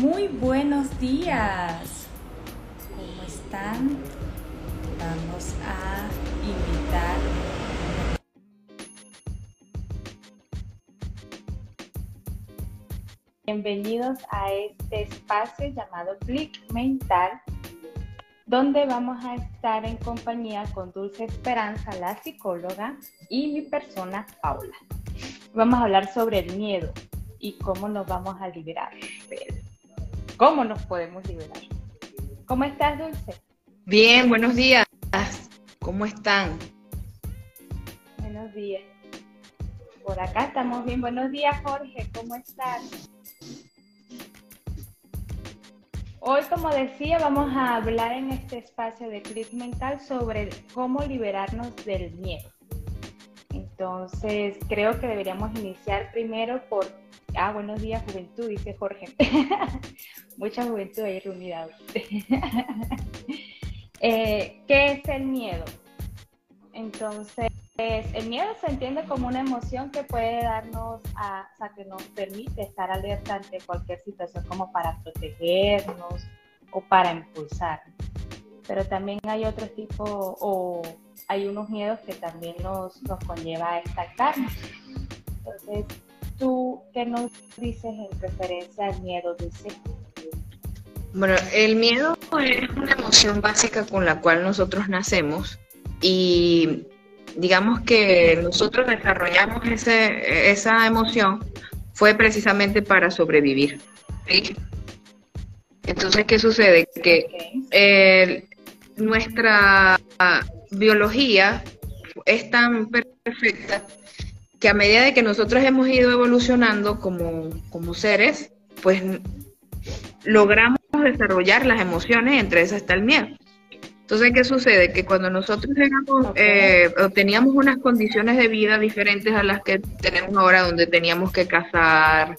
Muy buenos días. ¿Cómo están? Vamos a invitar. Bienvenidos a este espacio llamado Click Mental, donde vamos a estar en compañía con Dulce Esperanza, la psicóloga, y mi persona, Paula. Vamos a hablar sobre el miedo y cómo nos vamos a liberar de él. ¿Cómo nos podemos liberar? ¿Cómo estás, Dulce? Bien, buenos días. ¿Cómo están? Buenos días. Por acá estamos bien. Buenos días, Jorge. ¿Cómo estás? Hoy, como decía, vamos a hablar en este espacio de Click Mental sobre cómo liberarnos del miedo. Entonces, creo que deberíamos iniciar primero por... Ah, buenos días, juventud, dice Jorge. Mucha juventud ahí reunida. eh, ¿Qué es el miedo? Entonces, el miedo se entiende como una emoción que puede darnos, a, o sea, que nos permite estar alerta ante cualquier situación como para protegernos o para impulsar. Pero también hay otro tipo o hay unos miedos que también nos, nos conlleva a estancarnos. Entonces, ¿tú qué nos dices en referencia al miedo, Dulce? Bueno, el miedo es una emoción básica con la cual nosotros nacemos y digamos que nosotros desarrollamos ese, esa emoción fue precisamente para sobrevivir. Entonces, ¿qué sucede? Que eh, nuestra biología es tan perfecta que a medida de que nosotros hemos ido evolucionando como, como seres, pues logramos desarrollar las emociones, entre esas está el miedo. Entonces, ¿qué sucede? Que cuando nosotros éramos, eh, teníamos unas condiciones de vida diferentes a las que tenemos ahora, donde teníamos que cazar,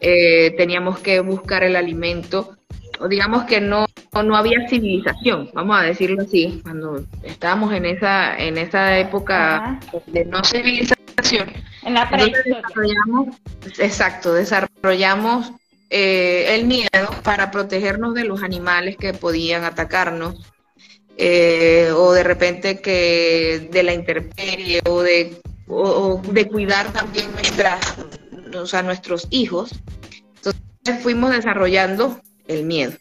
eh, teníamos que buscar el alimento, o digamos que no, no había civilización, vamos a decirlo así, cuando estábamos en esa, en esa época de no civilización. En la desarrollamos, exacto, desarrollamos eh, el miedo para protegernos de los animales que podían atacarnos eh, o de repente que de la intemperie o de, de cuidar también nuestras, o sea, nuestros hijos. Entonces fuimos desarrollando el miedo.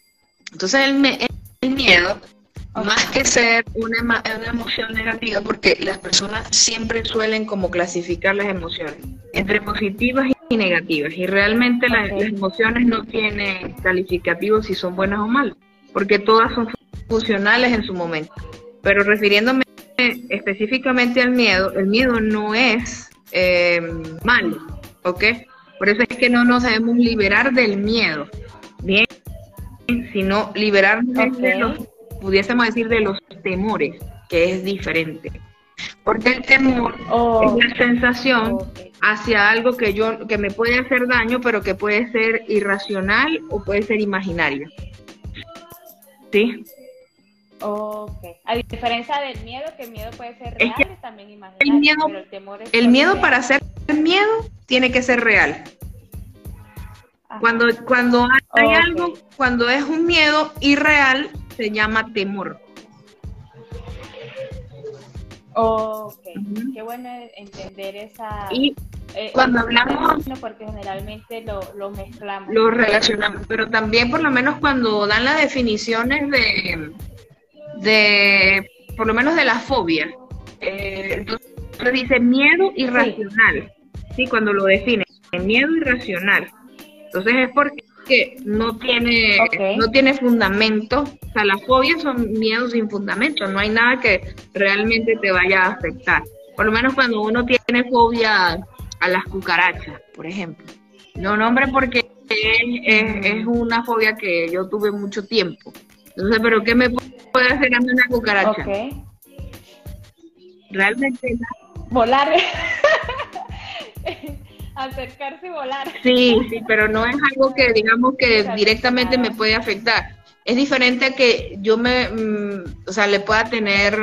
Entonces el, el miedo, más que ser una, una emoción negativa, porque las personas siempre suelen como clasificar las emociones entre positivas y negativas, y realmente las, las emociones no tienen calificativos si son buenas o malas, porque todas son funcionales en su momento. Pero refiriéndome específicamente al miedo, el miedo no es eh, malo, ¿ok? Por eso es que no nos debemos liberar del miedo, bien, sino liberarnos de los, pudiésemos decir, de los temores, que es diferente. Porque el temor es la sensación hacia algo que yo que me puede hacer daño, pero que puede ser irracional o puede ser imaginario. ¿Sí? Ok. A diferencia del miedo, que el miedo puede ser real y también imaginario. El miedo, pero el, temor es el miedo para ser miedo tiene que ser real. Cuando, cuando hay algo, cuando es un miedo irreal, se llama temor. Ok, qué bueno entender esa... Y eh, cuando hablamos... Porque generalmente lo, lo, mezclamos. Lo relacionamos, pero también por lo menos cuando dan las definiciones de, de por lo menos de la fobia, eh, entonces dice miedo irracional, sí. cuando lo define, miedo irracional. Entonces es porque no tiene, no tiene fundamento, o sea, las fobias son miedos sin fundamento, no hay nada que realmente te vaya a afectar. Por lo menos cuando uno tiene fobia a las cucarachas, por ejemplo. No nombre porque es, es, una fobia que yo tuve mucho tiempo. Entonces, ¿pero qué me puede hacer a mí una cucaracha? Realmente Volar. Acercarse y volar. Sí, sí, pero no es algo que digamos que directamente me puede afectar. Es diferente a que yo me, mm, o sea, le pueda tener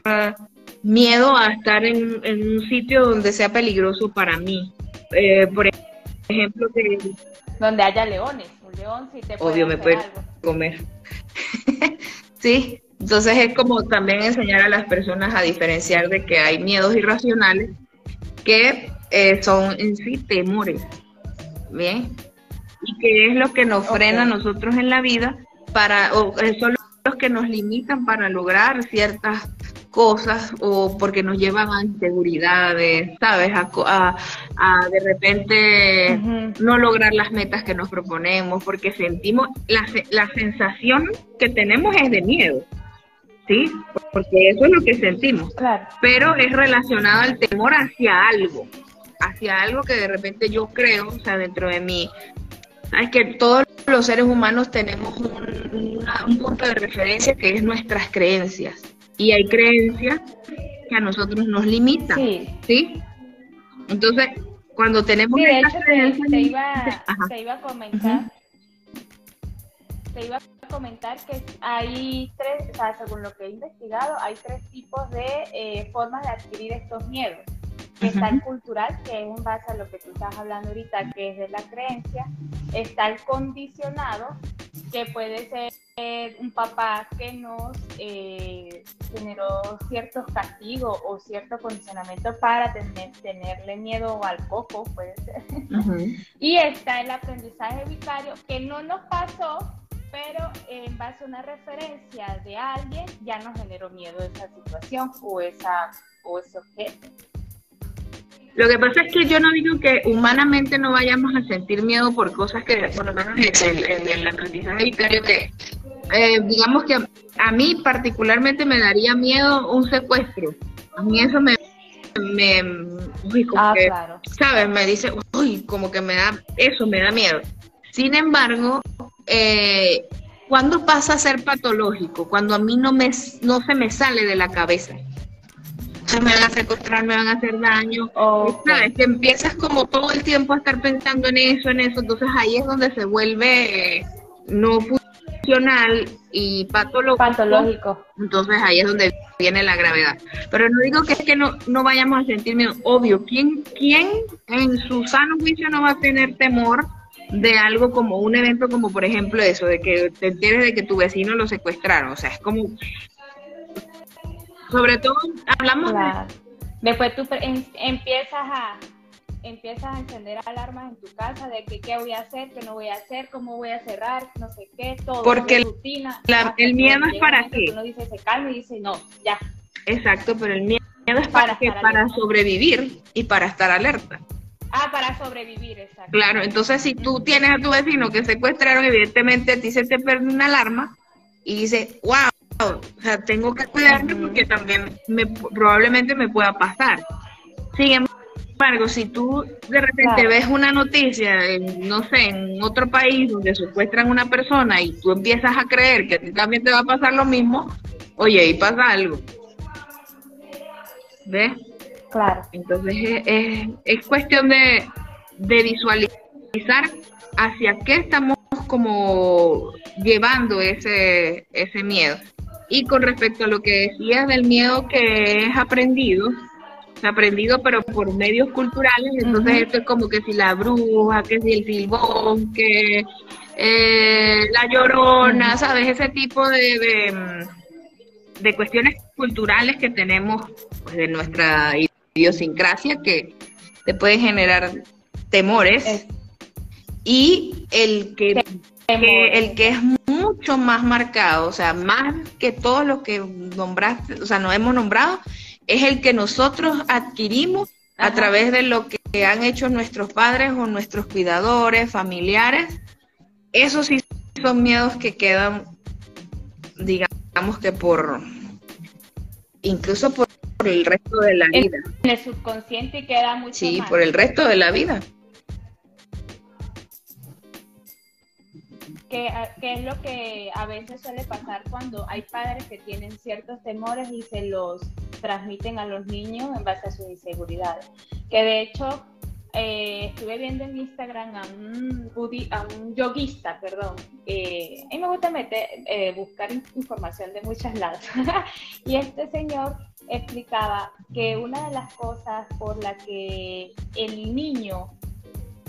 miedo a estar en, en un sitio donde sea peligroso para mí. Eh, por ejemplo, que... Donde haya leones. león sí te puede obvio me puede comer. sí, entonces es como también enseñar a las personas a diferenciar de que hay miedos irracionales que eh, son en sí temores, ¿bien? Y que es lo que nos frena a nosotros en la vida para, o eh, son los que nos limitan para lograr ciertas cosas o porque nos llevan a inseguridades, ¿sabes? A, a, de repente no lograr las metas que nos proponemos, porque sentimos, la, la sensación que tenemos es de miedo, ¿sí? Porque eso es lo que sentimos. Claro. Pero es relacionado al temor hacia algo, hacia algo que de repente yo creo, o sea, dentro de mí. Es que todos los seres humanos tenemos un, un punto de referencia que es nuestras creencias y hay creencias que a nosotros nos limitan. Sí. Entonces, cuando tenemos sí, de hecho, te, iba, a comentar. Te iba a comentar que hay tres, o sea, según lo que he investigado, hay tres tipos de eh, formas de adquirir estos miedos. Está el cultural, que es en base a lo que tú estás hablando ahorita, que es de la creencia. Está el condicionado, que puede ser un papá que nos eh, generó ciertos castigos o cierto condicionamiento para tener, tenerle miedo al coco, puede ser. y está el aprendizaje vicario que no nos pasó, pero en base a una referencia de alguien ya nos generó miedo esa situación o, esa, o ese objeto. Lo que pasa es que yo no digo que humanamente no vayamos a sentir miedo por cosas que, por lo menos en el, el aprendizaje vicario, que eh, digamos que a mí particularmente me daría miedo un secuestro. A mí eso me, me uy, como ah, que, ¿sabes? Me dice, uy, como que me da, eso me da miedo. Sin embargo, eh, ¿cuándo pasa a ser patológico? Cuando a mí no, me, no se me sale de la cabeza. Se me van a secuestrar, me van a hacer daño. ¿Sabes? Que empiezas como todo el tiempo a estar pensando en eso, en eso. Entonces ahí es donde se vuelve eh, no y patológico. Entonces ahí es donde viene la gravedad. Pero no digo que es que no, no vayamos a sentir miedo. Obvio, ¿quién, ¿quién en su sano juicio no va a tener temor de algo como un evento como por ejemplo eso, de que te enteres de que tu vecino lo secuestraron? O sea, es como... Sobre todo, hablamos Después tú empiezas a empiezas a encender alarmas en tu casa de que qué voy a hacer, qué no voy a hacer, cómo voy a cerrar, no sé qué, todo. Porque rutina, el miedo es para qué. Uno dice se calma y dice no, ya. Exacto, pero el miedo es para, para, para sobrevivir y para estar alerta. Ah, para sobrevivir, exacto. Claro, entonces si tú tienes a tu vecino que secuestraron, evidentemente a ti se te pierde una alarma y dice, wow, o sea, tengo que cuidarme porque también me, probablemente me pueda pasar. Sin embargo, si tú de repente ves una noticia, en, no sé, en otro país donde secuestran a una persona y tú empiezas a creer que a ti también te va a pasar lo mismo, oye, ahí pasa algo. ¿Ves? Claro. Entonces es, es, cuestión de, de visualizar hacia qué estamos como llevando ese, ese miedo. Y con respecto a lo que decías del miedo que es aprendido, aprendido, pero por medios culturales, entonces esto es como que si la bruja, que si el silbón, que eh, la llorona, ¿sabes? Ese tipo de, de, cuestiones culturales que tenemos pues, de nuestra idiosincrasia que te pueden generar temores. Y el que, el que es mucho más marcado, o sea, más que todo lo que nombraste, o sea, nos hemos nombrado, es el que nosotros adquirimos a través de lo que han hecho nuestros padres o nuestros cuidadores, familiares. Esos sí son miedos que quedan, digamos que por, incluso por, el resto de la vida. En el subconsciente queda mucho Sí, por el resto de la vida. Que, es lo que a veces suele pasar cuando hay padres que tienen ciertos temores y se los transmiten a los niños en base a sus inseguridades. Que de hecho eh, estuve viendo en Instagram a un, a un yoguista, perdón. Eh, mí me gusta meter, eh, buscar información de muchas lados. y este señor explicaba que una de las cosas por la que el niño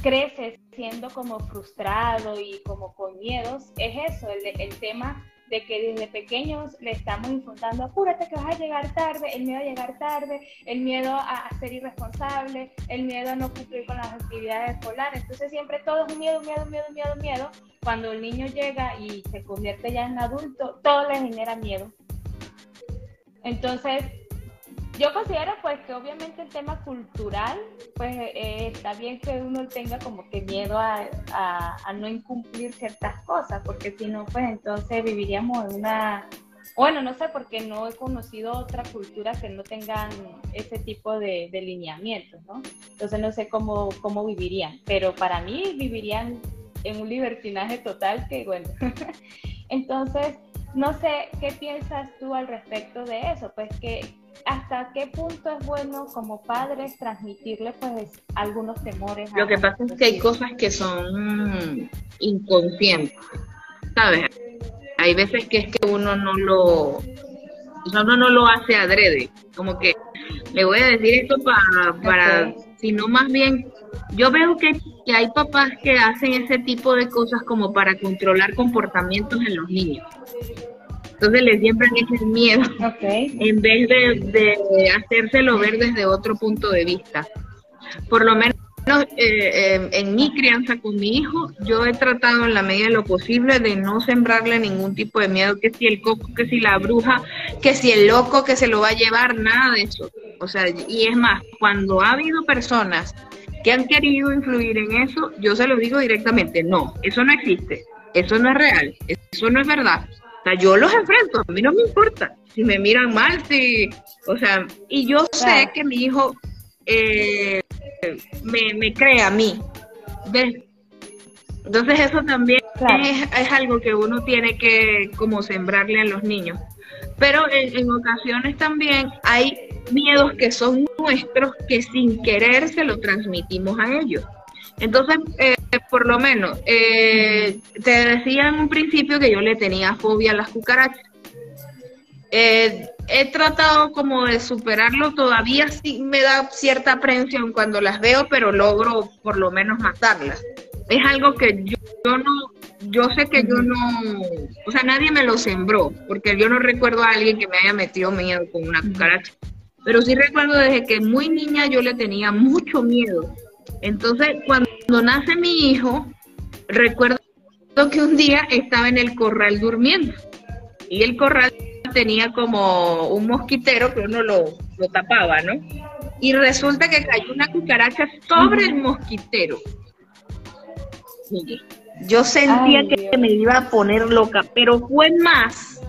crece siendo como frustrado y como con miedos, es eso, el, el tema de que desde pequeños le estamos infundando, apúrate que vas a llegar tarde, el miedo a llegar tarde, el miedo a, ser irresponsable, el miedo a no cumplir con las actividades escolares. Entonces siempre todo es miedo, miedo, miedo, miedo, miedo. Cuando el niño llega y se convierte ya en adulto, todo le genera miedo. Entonces, yo considero pues que obviamente el tema cultural, pues eh, está bien que uno tenga como que miedo a, a, no incumplir ciertas cosas, porque si no, pues entonces viviríamos en una, bueno, no sé, porque no he conocido otra cultura que no tengan ese tipo de, de lineamientos, ¿no? Entonces no sé cómo, cómo vivirían, pero para mí vivirían en un libertinaje total que, bueno, entonces, no sé, ¿qué piensas tú al respecto de eso? Pues que hasta qué punto es bueno como padres transmitirle pues algunos temores. Lo que pasa es que hay cosas que son inconscientes, ¿sabes? Hay veces que es que uno no lo, uno no lo hace adrede, como que le voy a decir esto para, para sino más bien, yo veo que, que hay papás que hacen ese tipo de cosas como para controlar comportamientos en los niños. Entonces le siembran ese miedo en vez de, hacérselo ver desde otro punto de vista. Por lo menos eh, en mi crianza con mi hijo, yo he tratado en la medida de lo posible de no sembrarle ningún tipo de miedo, que si el coco, que si la bruja, que si el loco que se lo va a llevar, nada de eso. O sea, y es más, cuando ha habido personas que han querido influir en eso, yo se lo digo directamente, no, eso no existe, eso no es real, eso no es verdad yo los enfrento, a mí no me importa si me miran mal, si, o sea, y yo sé que mi hijo eh, me, me cree a mí. Entonces eso también es, algo que uno tiene que como sembrarle a los niños. Pero en, ocasiones también hay miedos que son nuestros que sin querer se lo transmitimos a ellos. Entonces, eh, por lo menos, eh, te decía en un principio que yo le tenía fobia a las cucarachas. Eh, he tratado como de superarlo, todavía sí me da cierta aprensión cuando las veo, pero logro por lo menos matarlas. Es algo que yo, yo no, yo sé que yo no, o sea, nadie me lo sembró, porque yo no recuerdo a alguien que me haya metido miedo con una cucaracha. Pero sí recuerdo desde que muy niña yo le tenía mucho miedo entonces, cuando nace mi hijo, recuerdo que un día estaba en el corral durmiendo y el corral tenía como un mosquitero que uno lo, tapaba, ¿no? Y resulta que cayó una cucaracha sobre el mosquitero. Yo sentía que me iba a poner loca, pero fue más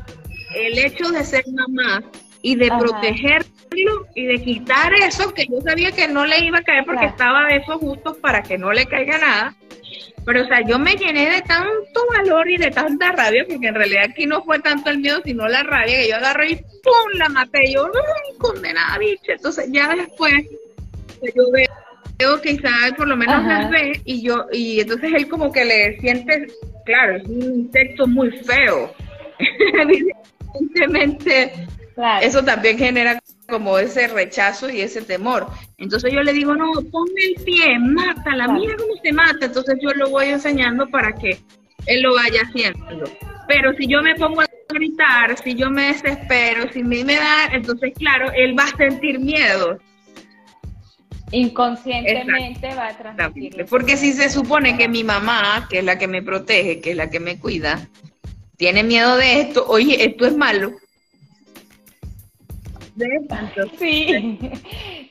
el hecho de ser mamá y de proteger y de quitar eso que yo sabía que no le iba a caer porque estaba de esos justos para que no le caiga nada. Pero, o sea, yo me llené de tanto valor y de tanta rabia, porque en realidad aquí no fue tanto el miedo, sino la rabia, que yo agarré y ¡pum! la maté. yo, ¡ay, condenada bicha! Entonces, ya después, yo veo que Isabel por lo menos me ve, y yo, y entonces él como que le siente, claro, es un insecto muy feo. Evidentemente, eso también genera como ese rechazo y ese temor. Entonces yo le digo, no, ponme el pie, mátala, mira cómo se mata. Entonces yo lo voy enseñando para que él lo vaya haciendo. Pero si yo me pongo a gritar, si yo me desespero, si me, me da, entonces claro, él va a sentir miedo. Inconscientemente va a transmitir. Porque si se supone que mi mamá, que es la que me protege, que es la que me cuida, tiene miedo de esto, oye, esto es malo, Sí,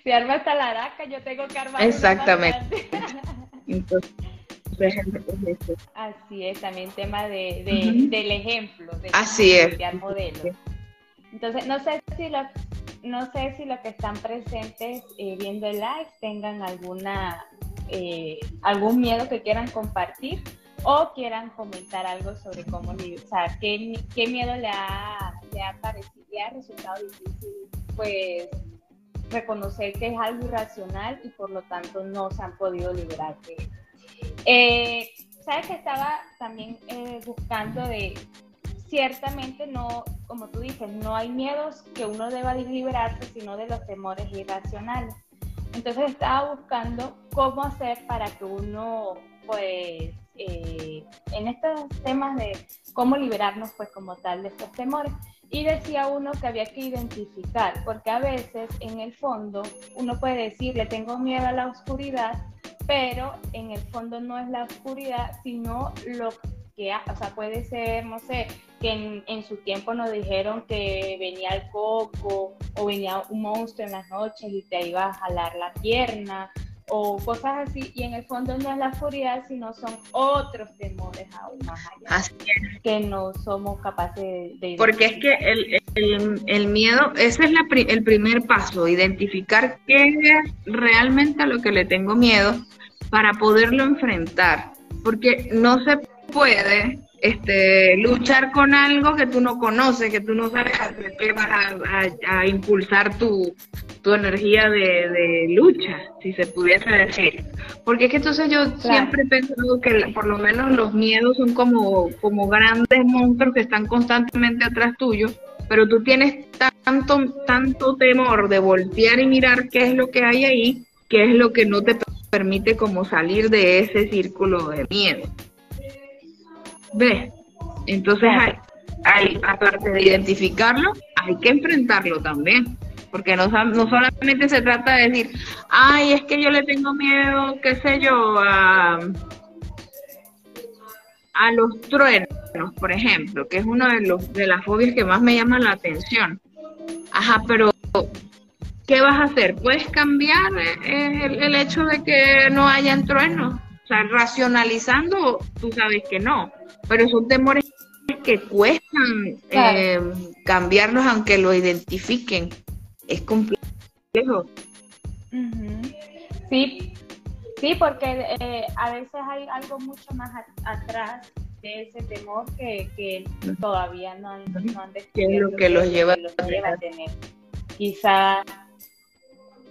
si arma hasta la araca, yo tengo que armar. Exactamente. Así es, también tema de, del ejemplo, de Así es. modelo. Entonces, no sé si los, no sé si los que están presentes eh, viendo el live tengan alguna eh, algún miedo que quieran compartir o quieran comentar algo sobre cómo, o sea, qué, qué miedo le ha, le ha parecido, ha resultado difícil pues reconocer que es algo irracional y por lo tanto no se han podido liberar de eh, Sabes que estaba también eh, buscando de, ciertamente no, como tú dices, no hay miedos que uno deba liberarse, sino de los temores irracionales. Entonces estaba buscando cómo hacer para que uno, pues, eh, en estos temas de cómo liberarnos, pues, como tal, de estos temores. Y decía uno que había que identificar, porque a veces en el fondo uno puede decir, le tengo miedo a la oscuridad, pero en el fondo no es la oscuridad, sino lo que, o sea, puede ser, no sé, que en, su tiempo nos dijeron que venía el coco o venía un monstruo en las noches y te iba a jalar la pierna o cosas así, y en el fondo no es la oscuridad, sino son otros temores aún más allá que no somos capaces de, Porque es que el, el, el miedo, ese es la, el primer paso, identificar qué es realmente a lo que le tengo miedo para poderlo enfrentar, porque no se puede este, luchar con algo que tú no conoces, que tú no sabes qué vas a, impulsar tu, tu energía de, lucha, si se pudiese decir. Porque es que entonces yo siempre he pensado que por lo menos los miedos son como, como grandes monstruos que están constantemente atrás tuyo, pero tú tienes tanto, tanto temor de voltear y mirar qué es lo que hay ahí, que es lo que no te permite como salir de ese círculo de miedo. ¿Ves? Entonces, hay, aparte de identificarlo, hay que enfrentarlo también. Porque no, no solamente se trata de decir, ay, es que yo le tengo miedo, qué sé yo, a, a los truenos, por ejemplo, que es una de, los, de las fobias que más me llama la atención. Ajá, pero ¿qué vas a hacer? ¿Puedes cambiar eh, el, el hecho de que no hayan truenos? O sea, racionalizando, tú sabes que no pero son temores que cuestan eh, cambiarlos aunque lo identifiquen. Es complejo. Sí, sí, porque eh, a veces hay algo mucho más atrás de ese temor que, todavía no han, no han descubierto. lo que los lleva, a tener? Quizá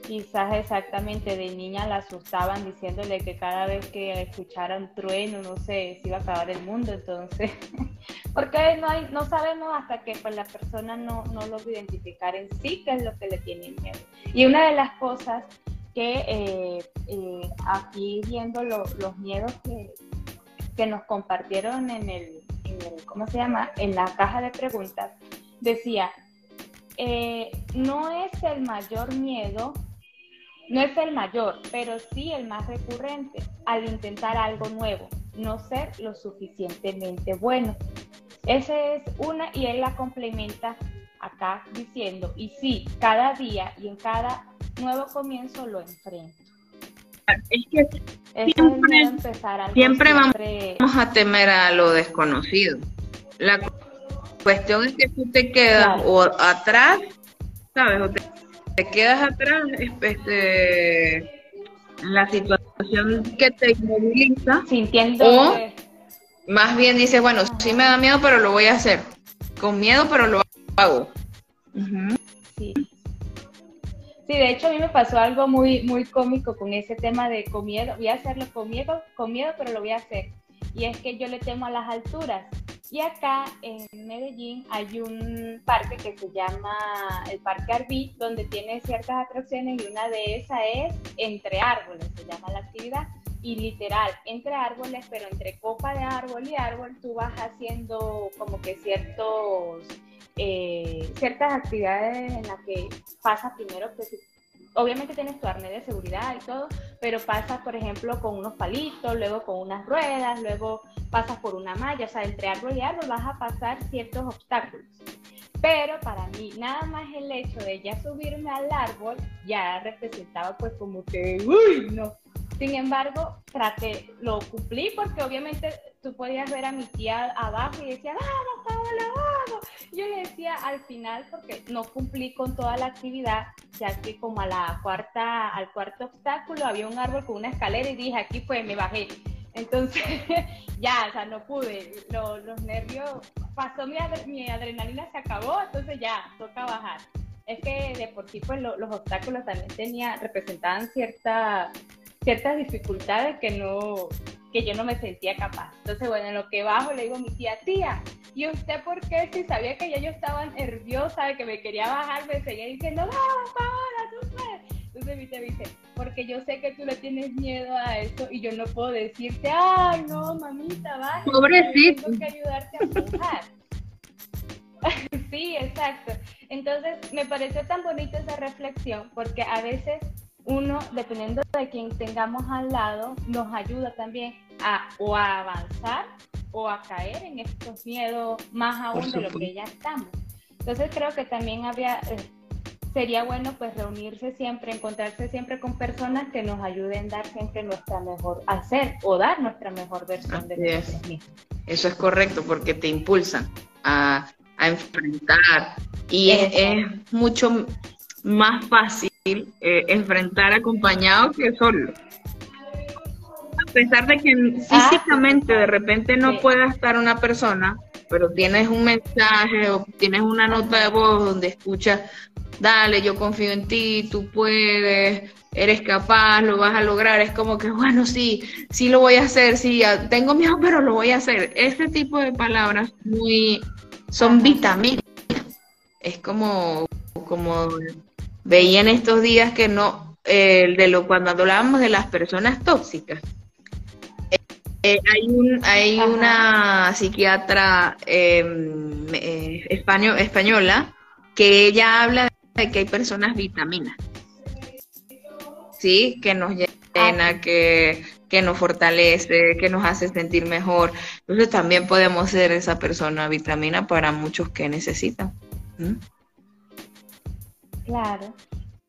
Quizás exactamente de niña la asustaban diciéndole que cada vez que escuchara un trueno, no sé, se iba a acabar el mundo, entonces, porque no hay, no sabemos hasta que pues la persona no, no logra identificar en sí qué es lo que le tiene miedo. Y una de las cosas que eh, eh, aquí viendo los miedos que, que nos compartieron en el, en el, ¿cómo se llama? En la caja de preguntas, decía, eh, no es el mayor miedo no es el mayor, pero sí el más recurrente al intentar algo nuevo, no ser lo suficientemente bueno. Esa es una y él la complementa acá diciendo, y sí, cada día y en cada nuevo comienzo lo enfrento. Es que siempre, vamos a temer a lo desconocido. La cuestión es que tú te quedas o atrás, ¿sabes? O te te quedas atrás, este, la situación que te inmoviliza, sintiendo o más bien dices, bueno, sí me da miedo, pero lo voy a hacer. Con miedo, pero lo hago. Sí. Sí, de hecho a mí me pasó algo muy, muy cómico con ese tema de con miedo, voy a hacerlo con miedo, con miedo, pero lo voy a hacer. Y es que yo le temo a las alturas. Y acá en Medellín hay un parque que se llama el Parque Arbí, donde tiene ciertas atracciones y una de esas es entre árboles, se llama la actividad. Y literal, entre árboles, pero entre copa de árbol y árbol, tú vas haciendo como que ciertos, eh, ciertas actividades en las que pasa primero que obviamente tienes tu arnés de seguridad y todo, pero pasas, por ejemplo, con unos palitos, luego con unas ruedas, luego pasas por una malla, o sea, entre árbol y árbol vas a pasar ciertos obstáculos. Pero para mí, nada más el hecho de ya subirme al árbol ya representaba pues como que, uy, no. Sin embargo, traté, lo cumplí porque obviamente tú podías ver a mi tía abajo y decía, vamos, Paola, vamos. Yo le decía al final, porque no cumplí con toda la actividad, ya que como a la cuarta, al cuarto obstáculo había un árbol con una escalera y dije, aquí pues me bajé. Entonces, ya, o sea, no pude. los nervios, pasó mi, mi, adrenalina, se acabó, entonces ya, toca bajar. Es que de por sí, pues los obstáculos también tenía, representaban cierta, ciertas dificultades que no, que yo no me sentía capaz. Entonces, bueno, en lo que bajo le digo a mi tía, tía, ¿y usted por qué? Si sabía que ya yo estaba nerviosa de que me quería bajar, me seguía diciendo, vamos, Paola, tú puedes. Entonces mi me dice, porque yo sé que tú le tienes miedo a eso y yo no puedo decirte, ay, no, mamita, va. Pobrecito. Tengo que ayudarte a empujar. sí, exacto. Entonces me pareció tan bonita esa reflexión porque a veces uno, dependiendo de quien tengamos al lado, nos ayuda también a o a avanzar o a caer en estos miedos más aún de lo que ya estamos. Entonces creo que también había, eh, sería bueno pues reunirse siempre, encontrarse siempre con personas que nos ayuden a dar siempre nuestra mejor, hacer o dar nuestra mejor versión de nosotros mismos. Eso es correcto porque te impulsan a, enfrentar y es, mucho más fácil eh, enfrentar acompañado que solo. A pesar de que ah, físicamente de repente no pueda estar una persona, pero tienes un mensaje o tienes una nota de voz donde escuchas, dale, yo confío en ti, tú puedes, eres capaz, lo vas a lograr, es como que, bueno, sí, sí lo voy a hacer, sí, tengo miedo, pero lo voy a hacer. Este tipo de palabras muy, son vitaminas. Es como, como veía en estos días que no, eh, de lo cuando hablábamos de las personas tóxicas, eh, hay, un, hay una psiquiatra em, eh, española que ella habla de que hay personas vitaminas, ¿sí? Que nos llena, ah. que, nos fortalece, que nos hace sentir mejor. Entonces también podemos ser esa persona vitamina para muchos que necesitan. Claro.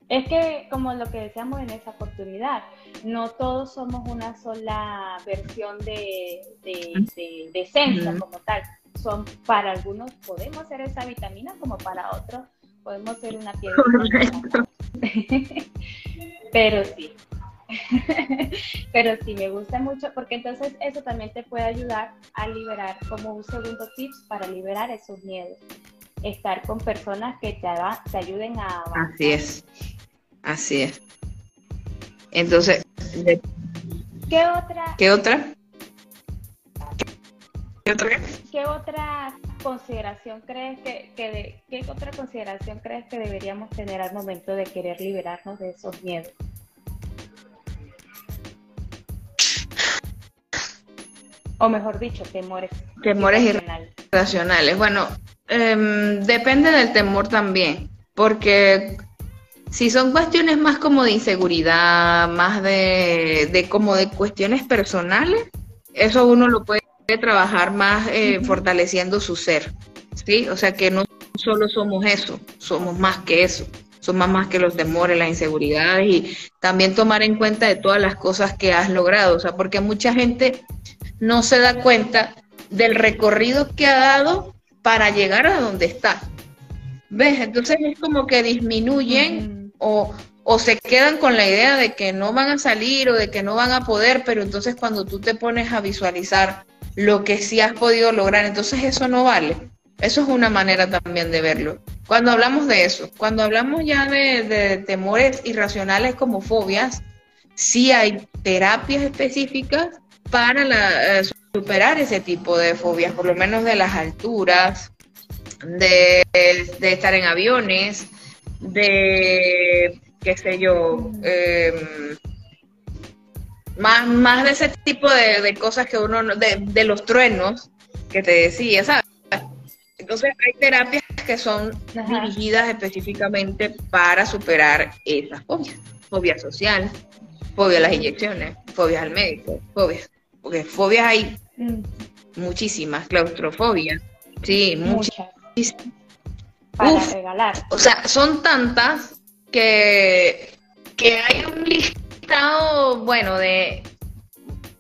Es que, como lo que decíamos en esa oportunidad, no todos somos una sola versión de, de, esencia como tal. Son, para algunos podemos ser esa vitamina, como para otros podemos ser una piedra. Pero sí. Pero sí, me gusta mucho porque entonces eso también te puede ayudar a liberar como un segundo tips para liberar esos miedos. Estar con personas que te, te ayuden a Así es. Así es. Entonces, ¿qué otra? ¿Qué otra? ¿Qué otra? ¿Qué otra consideración crees que, qué otra consideración crees que deberíamos tener al momento de querer liberarnos de esos miedos? O mejor dicho, temores. Temores irracionales. Bueno, em, depende del temor también, porque si son cuestiones más como de inseguridad, más de, como de cuestiones personales, eso uno lo puede trabajar más eh, fortaleciendo su ser, ¿sí? O sea que no solo somos eso, somos más que eso, somos más que los temores, las inseguridades y también tomar en cuenta de todas las cosas que has logrado, o sea, porque mucha gente no se da cuenta del recorrido que ha dado para llegar a donde está. ¿Ves? Entonces es como que disminuyen o, o se quedan con la idea de que no van a salir o de que no van a poder, pero entonces cuando tú te pones a visualizar lo que sí has podido lograr, entonces eso no vale. Eso es una manera también de verlo. Cuando hablamos de eso, cuando hablamos ya de, de temores irracionales como fobias, sí hay terapias específicas para la, eh, superar ese tipo de fobias, por lo menos de las alturas, de, estar en aviones, de, qué sé yo, em, más, más de ese tipo de, cosas que uno, de, de los truenos que te decía, ¿sabes? Entonces hay terapias que son dirigidas específicamente para superar esas fobias. Fobia social, fobia a las inyecciones, fobia al médico, fobias. Porque fobias hay mm. muchísimas, claustrofobia, sí, muchas para regalar. O sea, son tantas que, que hay un listado, bueno, de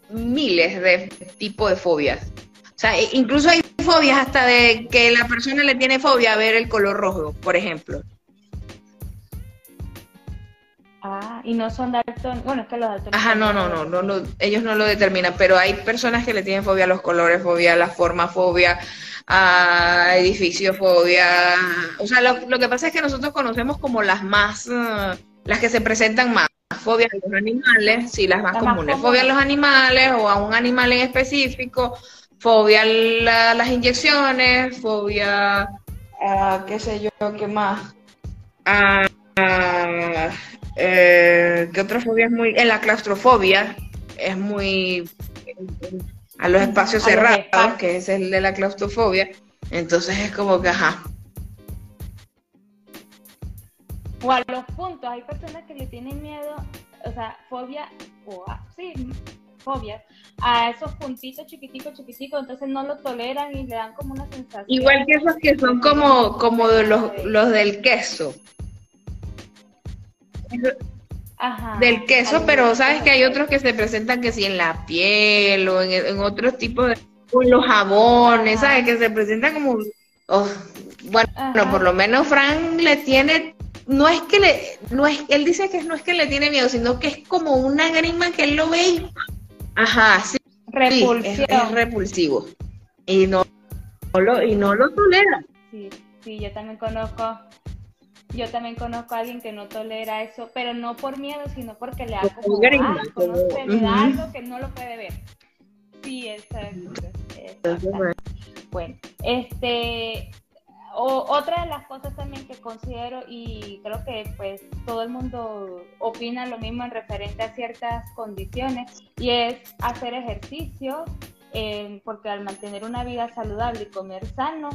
miles de tipos de fobias. O sea, incluso hay fobias hasta de que la persona le tiene fobia a ver el color rojo, por ejemplo. Ah, y no son daltónicos. Bueno, es que los daltónicos. Ajá, no, no, no, no, ellos no lo determinan, pero hay personas que le tienen fobia a los colores, fobia a la forma, fobia a edificiofobia. O sea, lo, que pasa es que nosotros conocemos como las más, eh, las que se presentan más. Fobia a los animales, sí, las más comunes. Fobia a los animales o a un animal en específico, fobia a las inyecciones, fobia a, qué sé yo, qué más, a, Eh, ¿Qué otra fobia es muy? En la claustrofobia es muy a los espacios cerrados, que es el de la claustrofobia. Entonces es como que, ajá. O a los puntos, hay personas que le tienen miedo, o sea, fobia, o a, sí, fobias, a esos puntitos chiquiticos, chiquiticos, entonces no lo toleran y le dan como una sensación. Igual que esos que son como, como los, los del queso. Ajá, del queso, pero sabes que hay otros que se presentan que sí en la piel o en, otros tipos de con los jabones, ¿sabes? Que se presentan como oh, bueno, por lo menos Frank le tiene no es que le no es él dice que no es que le tiene miedo, sino que es como una grima que él lo ve y ajá, sí, es, repulsivo. Y no, lo y no lo tolera. Sí, sí, yo también conozco yo también conozco a alguien que no tolera eso, pero no por miedo, sino porque le da como asco, no sé, le da algo que no lo puede ver. Sí, exacto. Bueno, este, otra de las cosas también que considero y creo que pues todo el mundo opina lo mismo en referente a ciertas condiciones y es hacer ejercicio, porque al mantener una vida saludable y comer sano,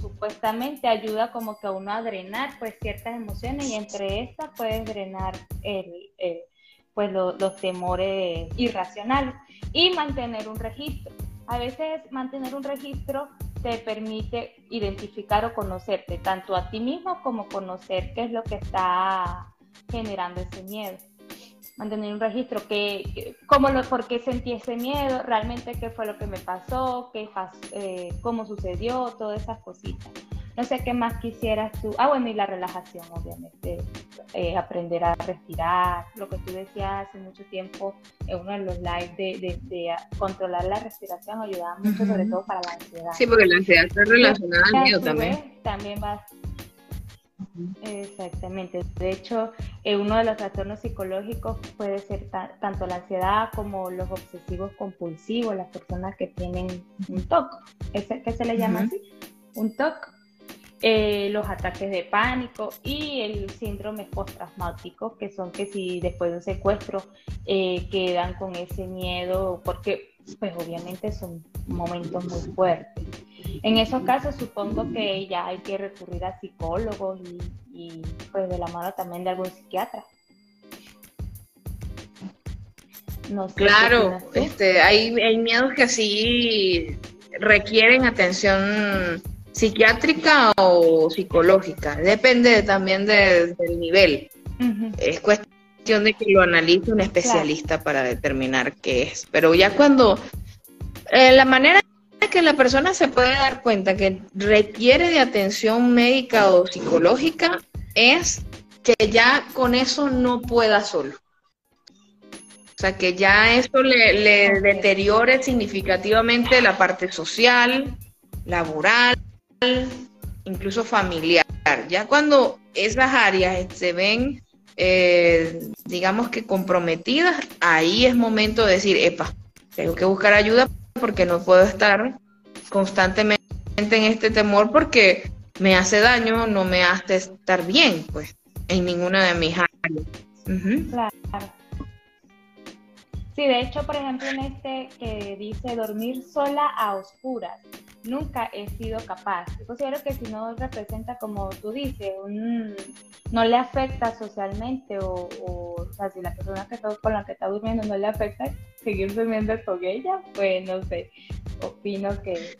supuestamente ayuda como que a uno a drenar pues ciertas emociones y entre estas puedes drenar el, pues los temores irracionales y mantener un registro. A veces mantener un registro te permite identificar o conocerte tanto a ti mismo como conocer qué es lo que está generando ese miedo mantener un registro, que, cómo lo, por qué sentí ese miedo, realmente qué fue lo que me pasó, qué, eh, cómo sucedió, todas esas cositas. No sé qué más quisieras tú. Ah, bueno, y la relajación, obviamente. Eh, aprender a respirar, lo que tú decías hace mucho tiempo en uno de los lives de, de, controlar la respiración ayudaba mucho, sobre todo para la ansiedad. Sí, porque la ansiedad está relacionada al miedo también. También va Exactamente. De hecho, eh, uno de los trastornos psicológicos puede ser tanto la ansiedad como los obsesivos compulsivos, las personas que tienen un TOC, ¿qué se le llama así? Un TOC. Eh, los ataques de pánico y el síndrome postraumático, que son que si después de un secuestro eh, quedan con ese miedo, porque pues obviamente son momentos muy fuertes. En esos casos supongo que ya hay que recurrir a psicólogos y, pues de la mano también de algún psiquiatra. claro, este, hay, hay miedos que sí requieren atención psiquiátrica o psicológica, depende también del nivel. Es cuestión de que lo analice un especialista para determinar qué es. Pero ya cuando eh, la manera que la persona se puede dar cuenta que requiere de atención médica o psicológica es que ya con eso no pueda solo. O sea, que ya eso le, deteriore significativamente la parte social, laboral, incluso familiar. Ya cuando esas áreas se ven, eh, digamos que comprometidas, ahí es momento de decir, epa, tengo que buscar ayuda porque no puedo estar constantemente en este temor porque me hace daño, no me hace estar bien, pues, en ninguna de mis áreas. Claro. Sí, de hecho, por ejemplo, en este que dice dormir sola a oscuras, nunca he sido capaz. Yo considero que si no representa, como tú dices, un, no le afecta socialmente o, o, sea, si la persona con la que está durmiendo no le afecta seguir durmiendo con ella, pues no sé, opino que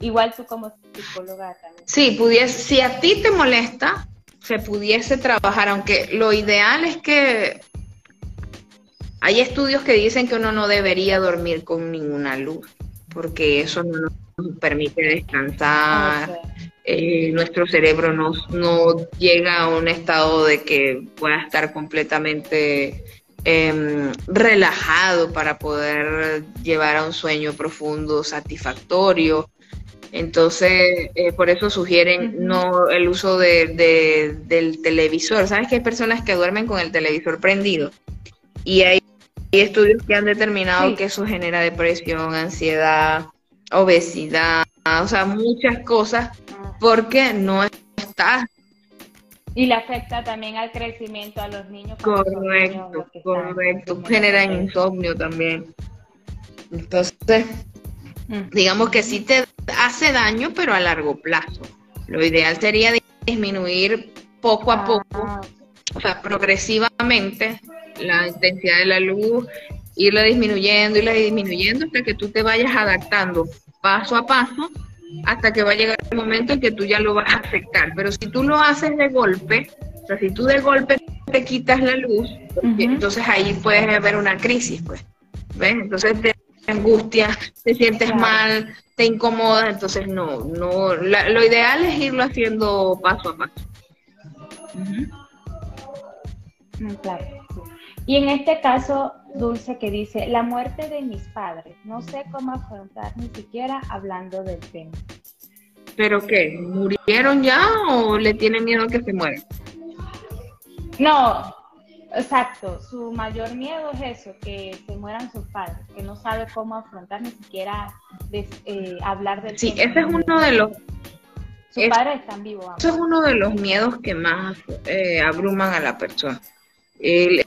igual tú como psicóloga también. Sí, pudiese, si a ti te molesta, se pudiese trabajar, aunque lo ideal es que hay estudios que dicen que uno no debería dormir con ninguna luz, porque eso no nos permite descansar, eh, nuestro cerebro no, no, llega a un estado de que pueda estar completamente em, relajado para poder llevar a un sueño profundo, satisfactorio. Entonces, eh, por eso sugieren no el uso de, del televisor. ¿Sabes que hay personas que duermen con el televisor prendido? Y hay, estudios que han determinado que eso genera depresión, ansiedad, obesidad, o sea, muchas cosas, porque no estás Y le afecta también al crecimiento a los niños. Correcto, correcto. Generan insomnio también. Entonces, mm. digamos que sí te hace daño, pero a largo plazo. Lo ideal sería disminuir poco a poco, ah. o sea, progresivamente, la intensidad de la luz, irla disminuyendo, irla disminuyendo hasta que tú te vayas adaptando paso a paso hasta que va a llegar el momento en que tú ya lo vas a aceptar. Pero si tú lo haces de golpe, o sea, si tú de golpe te quitas la luz, entonces ahí puedes haber una crisis, pues. ¿Ves? Entonces te angustia, te sientes mal, te incomoda, entonces no, no, lo ideal es irlo haciendo paso a paso. Mm, claro. Y en este caso, Dulce que dice, la muerte de mis padres, no sé cómo afrontar ni siquiera hablando del tema. ¿Pero qué? ¿Murieron ya o le tienen miedo que se mueran? No, exacto. Su mayor miedo es eso, que se mueran sus padres, que no sabe cómo afrontar ni siquiera eh, hablar del tema. Sí, ese es uno de los... Sus padres están vivos. Ese es uno de los miedos que más eh, abruman a la persona. El,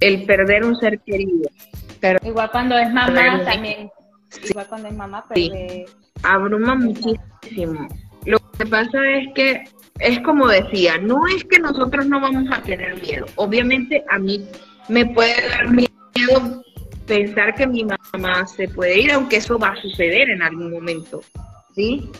el perder un ser querido. igual cuando es mamá también. Igual cuando es mamá, pierde. Abruma muchísimo. Lo que pasa es que es como decía, no es que nosotros no vamos a tener miedo. Obviamente a mí me puede dar miedo pensar que mi mamá se puede ir, aunque eso va a suceder en algún momento, ¿sí?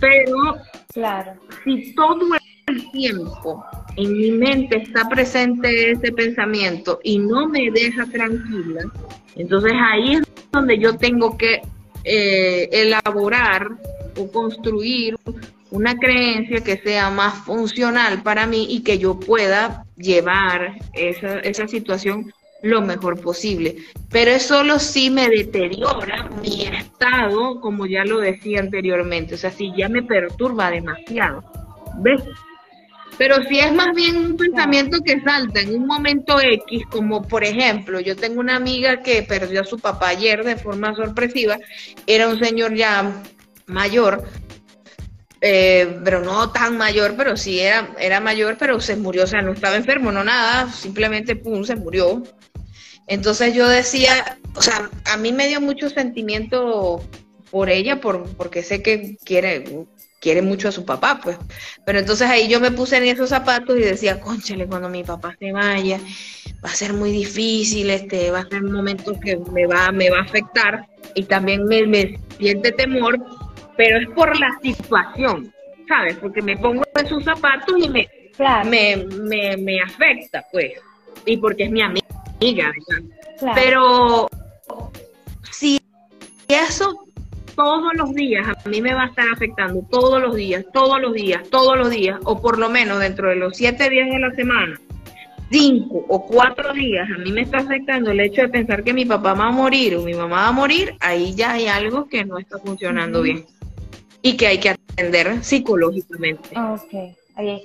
Pero claro. si todo el tiempo en mi mente está presente ese pensamiento y no me deja tranquila, entonces ahí es donde yo tengo que eh, elaborar o construir una creencia que sea más funcional para mí y que yo pueda llevar esa, esa situación lo mejor posible. Pero eso solo si me deteriora mi estado, como ya lo decía anteriormente, o sea, si ya me perturba demasiado. ¿Ves? Pero si es más bien un pensamiento que salta en un momento X, como por ejemplo, yo tengo una amiga que perdió a su papá ayer de forma sorpresiva, era un señor ya mayor, eh, pero no tan mayor, pero sí era, era mayor, pero se murió, o sea, no estaba enfermo, no nada, simplemente pum, se murió. Entonces yo decía, o sea, a mí me dio mucho sentimiento por ella, por, porque sé que quiere, quiere mucho a su papá, pues. Pero entonces ahí yo me puse en esos zapatos y decía, conchale, cuando mi papá se vaya, va a ser muy difícil, este, va a ser un momento que me va, me va a afectar y también me, me siente temor, pero es por la situación, ¿sabes? Porque me pongo en sus zapatos y me, me, me, me, afecta, pues, y porque es mi amiga, ¿verdad? Pero si eso todos los días a mí me va a estar afectando, todos los días, todos los días, todos los días, o por lo menos dentro de los siete días de la semana, cinco o cuatro días, a mí me está afectando el hecho de pensar que mi papá va a morir o mi mamá va a morir, ahí ya hay algo que no está funcionando bien y que hay que atender psicológicamente. Ok, ahí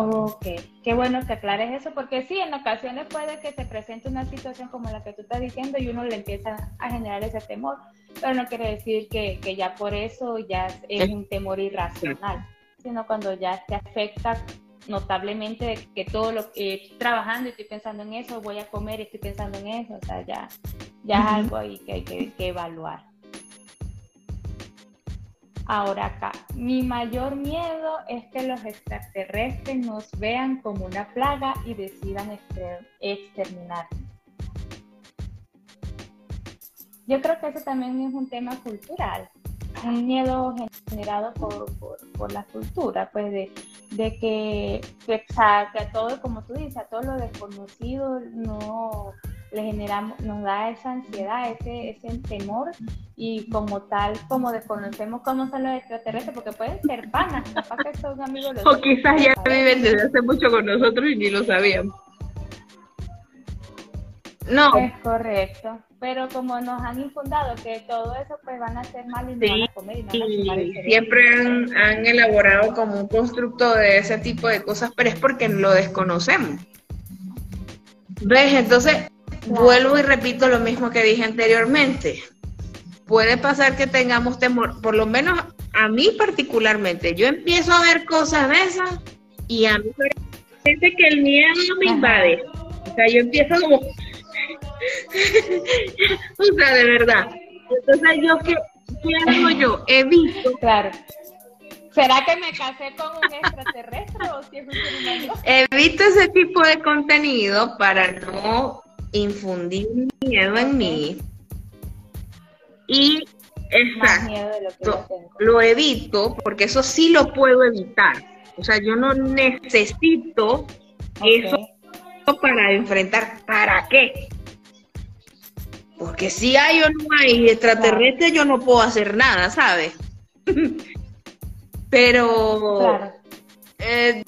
Ok, qué bueno que aclares eso, porque sí, en ocasiones puede que se presente una situación como la que tú estás diciendo y uno le empieza a generar ese temor, pero no quiere decir que, ya por eso ya es un temor irracional, sino cuando ya te afecta notablemente que todo lo que estoy trabajando y estoy pensando en eso, voy a comer y estoy pensando en eso, o sea, ya, ya es algo ahí que hay que evaluar. Ahora acá, mi mayor miedo es que los extraterrestres nos vean como una plaga y decidan exterminar. Yo creo que eso también es un tema cultural, un miedo generado por, la cultura, pues de, que, que, que a todo, como tú dices, a todo lo desconocido no le generamos, nos da esa ansiedad, ese, ese temor y como tal, como desconocemos cómo son los extraterrestres, porque pueden ser panas, que son amigos O quizás ya viven desde hace mucho con nosotros y ni lo sabíamos. No. Es correcto. Pero como nos han infundado que todo eso pues van a ser mal y no van a comer y no van siempre han, han elaborado como un constructo de ese tipo de cosas, pero es porque lo desconocemos. ¿Ves? Entonces, Vuelvo y repito lo mismo que dije anteriormente. Puede pasar que tengamos temor, por lo menos a mí particularmente, yo empiezo a ver cosas de esas y a mí parece que el miedo me invade. O sea, yo empiezo como... o sea, de verdad. Entonces yo, ¿qué, qué hago yo? Evito. Claro. ¿Será que me casé con un extraterrestre o si es un Evito ese tipo de contenido para no infundir miedo en mí. Y exacto, lo, evito porque eso sí lo puedo evitar. O sea, yo no necesito eso para enfrentar. ¿Para qué? Porque si hay o no hay extraterrestre, yo no puedo hacer nada, ¿sabes? Pero eh,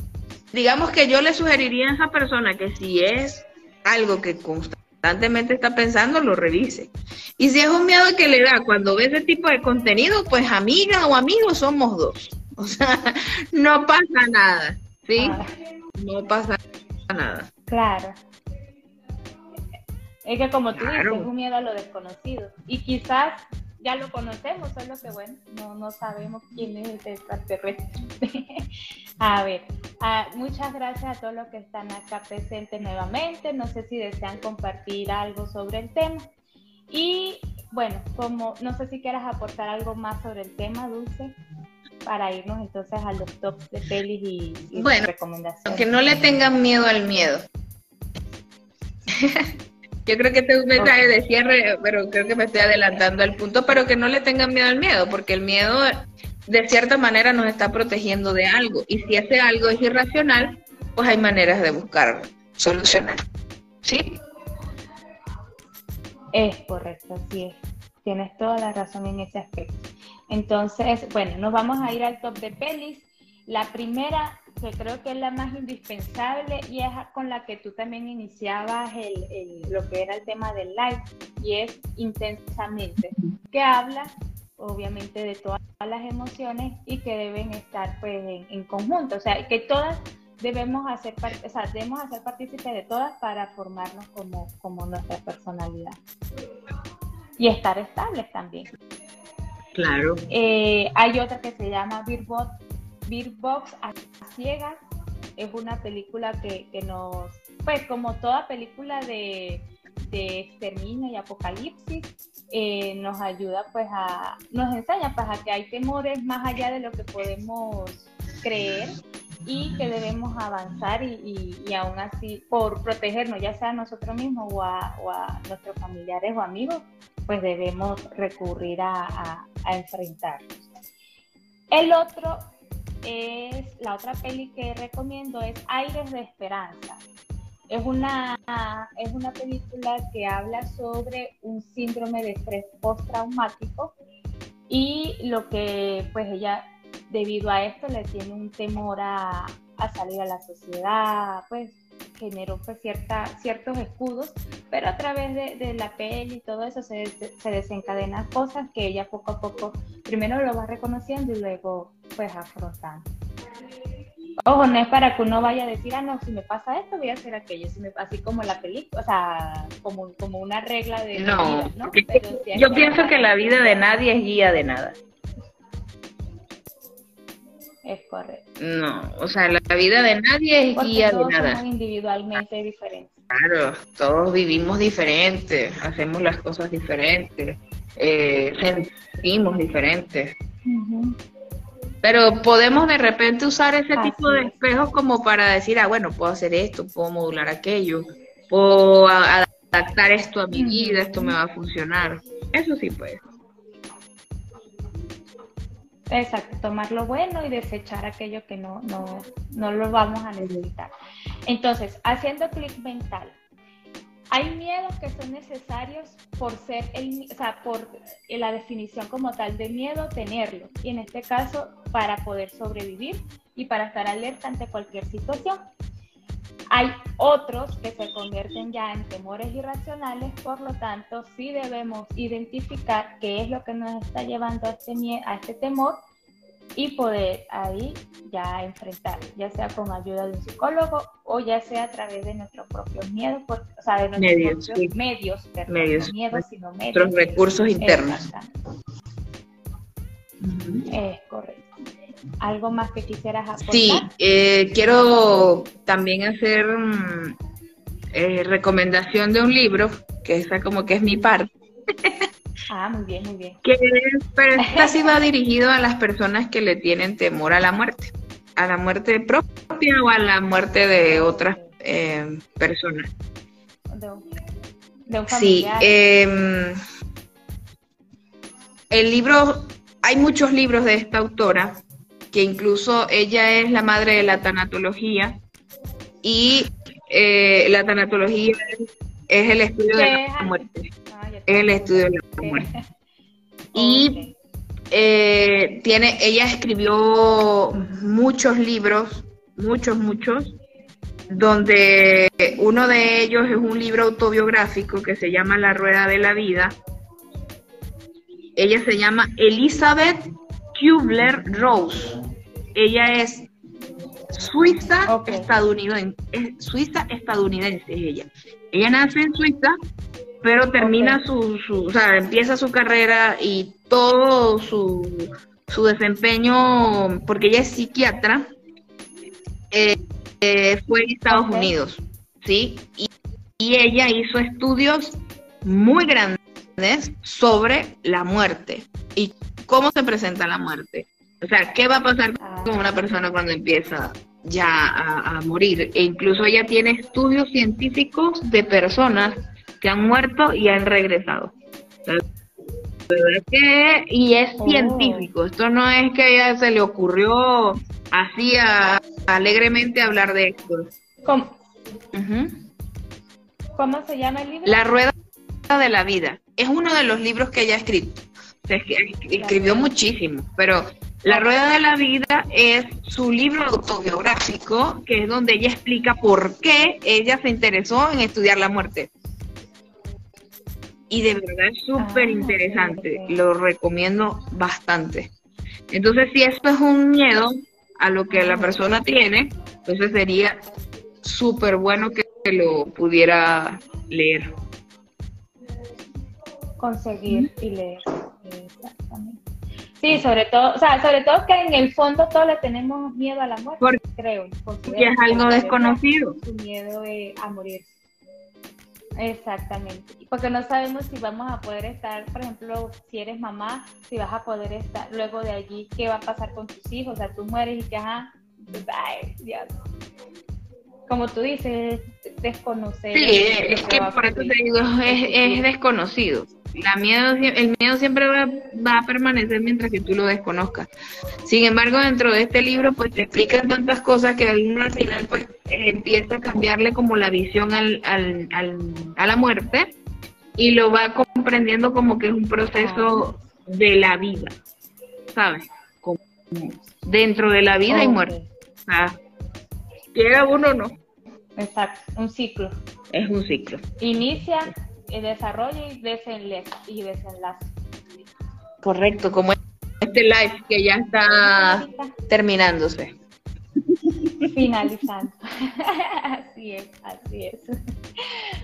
digamos que yo le sugeriría a esa persona que si es algo que constantemente está pensando, lo revise. Y si es un miedo que le da cuando ve ese tipo de contenido, pues amiga o amigo somos dos. O sea, no pasa nada, ¿sí? Ah. No pasa nada. Claro. Es que como tú dices, es un miedo a lo desconocido. Y quizás ya lo conocemos, solo que bueno, no, no sabemos quién es este extraterrestre. a ver, ah, muchas gracias a todos los que están acá presentes nuevamente. No sé si desean compartir algo sobre el tema. Y bueno, como no sé si quieras aportar algo más sobre el tema, Dulce, para irnos entonces a los tops de pelis y, y bueno, recomendaciones. Que no le tengan miedo al miedo. Yo creo que este es un mensaje de cierre, pero creo que me estoy adelantando al punto, pero que no le tengan miedo al miedo, porque el miedo de cierta manera nos está protegiendo de algo. Y si ese algo es irracional, pues hay maneras de buscar solucionar. ¿Sí? Es correcto, así es. Tienes toda la razón en ese aspecto. Entonces, bueno, nos vamos a ir al top de pelis. La primera que creo que es la más indispensable y es con la que tú también iniciabas el, lo que era el tema del live y es intensamente, que habla obviamente de todas las emociones y que deben estar pues en, conjunto, o sea, que todas debemos hacer, o sea, debemos hacer partícipe de todas para formarnos como, como nuestra personalidad y estar estables también. Claro. Eh, hay otra que se llama Birbot Bird Box a ciegas es una película que, nos, pues como toda película de, de exterminio y apocalipsis, eh, nos ayuda pues a, nos enseña pues a que hay temores más allá de lo que podemos creer y que debemos avanzar y, y, aún así por protegernos, ya sea a nosotros mismos o a, nuestros familiares o amigos, pues debemos recurrir a, a, a enfrentarnos. El otro es la otra peli que recomiendo es Aires de Esperanza. Es una, es una película que habla sobre un síndrome de estrés postraumático y lo que pues ella debido a esto le tiene un temor a, a salir a la sociedad, pues generó pues cierta, ciertos escudos, pero a través de, de la peli y todo eso se, se, desencadenan cosas que ella poco a poco primero lo va reconociendo y luego pues afrontando. Ojo, no es para que uno vaya a decir, ah, no, si me pasa esto, voy a hacer aquello, si me, así como la película, o sea, como, como una regla de no, vida, ¿no? yo pienso que la vida de nadie es guía de nada. Es correcto. No, o sea, la vida de nadie es guía de nada. Somos individualmente diferentes. Claro, todos vivimos diferentes, hacemos las cosas diferentes, eh, sentimos diferentes. Pero podemos de repente usar ese tipo de espejos como para decir, ah, bueno, puedo hacer esto, puedo modular aquello, puedo adaptar esto a mi vida, esto me va a funcionar. Eso sí puede. Exacto, tomar lo bueno y desechar aquello que no, no, no lo vamos a necesitar. Entonces, haciendo clic mental, hay miedos que son necesarios por ser el, o sea, por la definición como tal de miedo, tenerlo. Y en este caso, para poder sobrevivir y para estar alerta ante cualquier situación. Hay otros que se convierten ya en temores irracionales, por lo tanto, sí debemos identificar qué es lo que nos está llevando a este, a este temor y poder ahí ya enfrentar, ya sea con ayuda de un psicólogo o ya sea a través de nuestros propios miedos, o sea, de nuestros medios, propios medios, medios, no miedos, sino medios. Nuestros recursos internos. Es correcto. ¿Algo más que quisieras aportar? Sí, eh, quiero también hacer mm, eh, recomendación de un libro, que esa como que es mi parte. Ah, muy bien, muy bien. Que pero esta sí va dirigido a las personas que le tienen temor a la muerte, a la muerte propia o a la muerte de otras eh, personas. De un, de un Sí, em, el libro, hay muchos libros de esta autora, que incluso ella es la madre de la tanatología, y eh, la tanatología es, el estudio de la muerte, Ah, es el estudio de la muerte. Y eh, tiene, ella escribió muchos libros, muchos, muchos, donde uno de ellos es un libro autobiográfico que se llama La Rueda de la Vida. Ella se llama Elizabeth Kubler-Rose. Ella es suiza estadounidense, es suiza estadounidense es ella. Ella nace en Suiza, pero termina su, su, o sea, empieza su carrera y todo su, su desempeño, porque ella es psiquiatra, eh, eh, fue en Estados. Unidos, ¿sí? Y, y ella hizo estudios muy grandes sobre la muerte y cómo se presenta la muerte. O sea, ¿qué va a pasar Ah. con una persona cuando empieza ya a, a morir? E incluso ella tiene estudios científicos de personas que han muerto y han regresado. Que- y es Oh. científico. Esto no es que a ella se le ocurrió así a- alegremente hablar de esto. ¿Cómo, Ujú. cómo se llama el libro? La rueda de la vida. Es uno de los libros que ella ha escrito. Escribió muchísimo, pero La rueda de la vida es su libro autobiográfico, que es donde ella explica por qué ella se interesó en estudiar la muerte. Y de verdad es súper Ah, interesante, lo recomiendo bastante. Entonces, si esto es un miedo a lo que la persona tiene, entonces sería súper bueno que lo pudiera leer. conseguir y leer. Exactamente. Sí, sobre todo, o sea, sobre todo que en el fondo todos le tenemos miedo a la muerte, Porque- creo. Porque es algo desconocido. Su miedo eh, a morir. Exactamente. Porque no sabemos si vamos a poder estar, por ejemplo, si eres mamá, si vas a poder estar luego de allí, qué va a pasar con tus hijos. O sea, tú mueres y que, ajá, ay, Dios. Como tú dices, desconocer. Sí, es que por eso te digo, es, es desconocido. La miedo, el miedo siempre va, va a permanecer mientras que tú lo desconozcas. Sin embargo, dentro de este libro, pues te explican tantas cosas que uno al final pues eh, empieza a cambiarle como la visión al, al, al- a la muerte y lo va comprendiendo como que es un proceso de la vida, ¿sabes? Como dentro de la vida y muerte. O sea, quiera uno o no, Exacto, un ciclo. es un ciclo. Inicia, desarrollo y desenlace. Y desenlace. Correcto, como este live que ya está terminándose. Finalizando. así es, así es.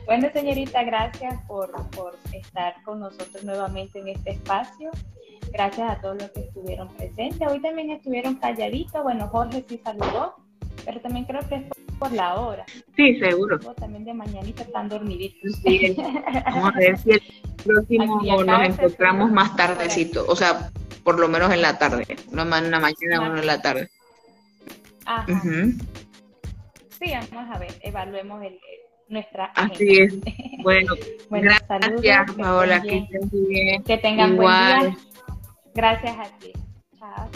Bueno, señorita, gracias por, por estar con nosotros nuevamente en este espacio. Gracias a todos los que estuvieron presentes. Hoy también estuvieron calladitos. Bueno, Jorge sí saludó, pero también creo que por, la hora. Sí, seguro. También de mañanita están dormiditos. Sí, Vamos a ver si el próximo nos se encontramos más tardecito, o sea, por lo menos en la tarde, no más en la mañana, uno en la tarde. Ajá. Sí, vamos a ver, evaluemos el, el- nuestra Así es. Bueno, Bueno, gracias, que Paola, que bien. Que tengan Igual. buen día. Gracias a ti. Chao.